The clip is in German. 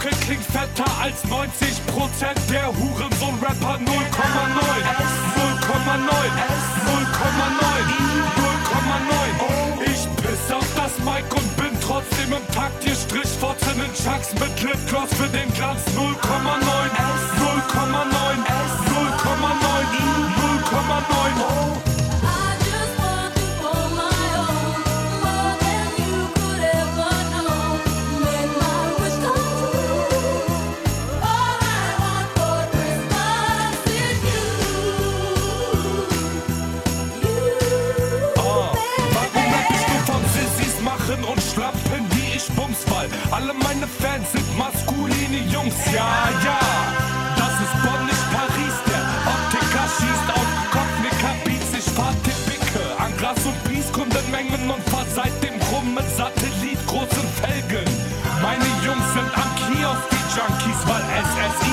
Mucke klingt fetter als 90% der Hurensohn-Rapper 0,9 0,9 0,9 Ich piss auf das Mic und bin trotzdem im Takt. Hier Strichforzen in Chucks mit Lipgloss für den Glanz. 0,9 0,9 Alle meine Fans sind maskuline Jungs, ja, ja. Das ist Bonn, nicht Paris, der Optiker schießt auf Kopfnicker Beats. Ich fahr Tippicke an Gras und Peace, Kundenmengen und fahr seitdem rum mit Satellit großen Felgen. Meine Jungs sind am Kiosk, die Junkies, weil SSI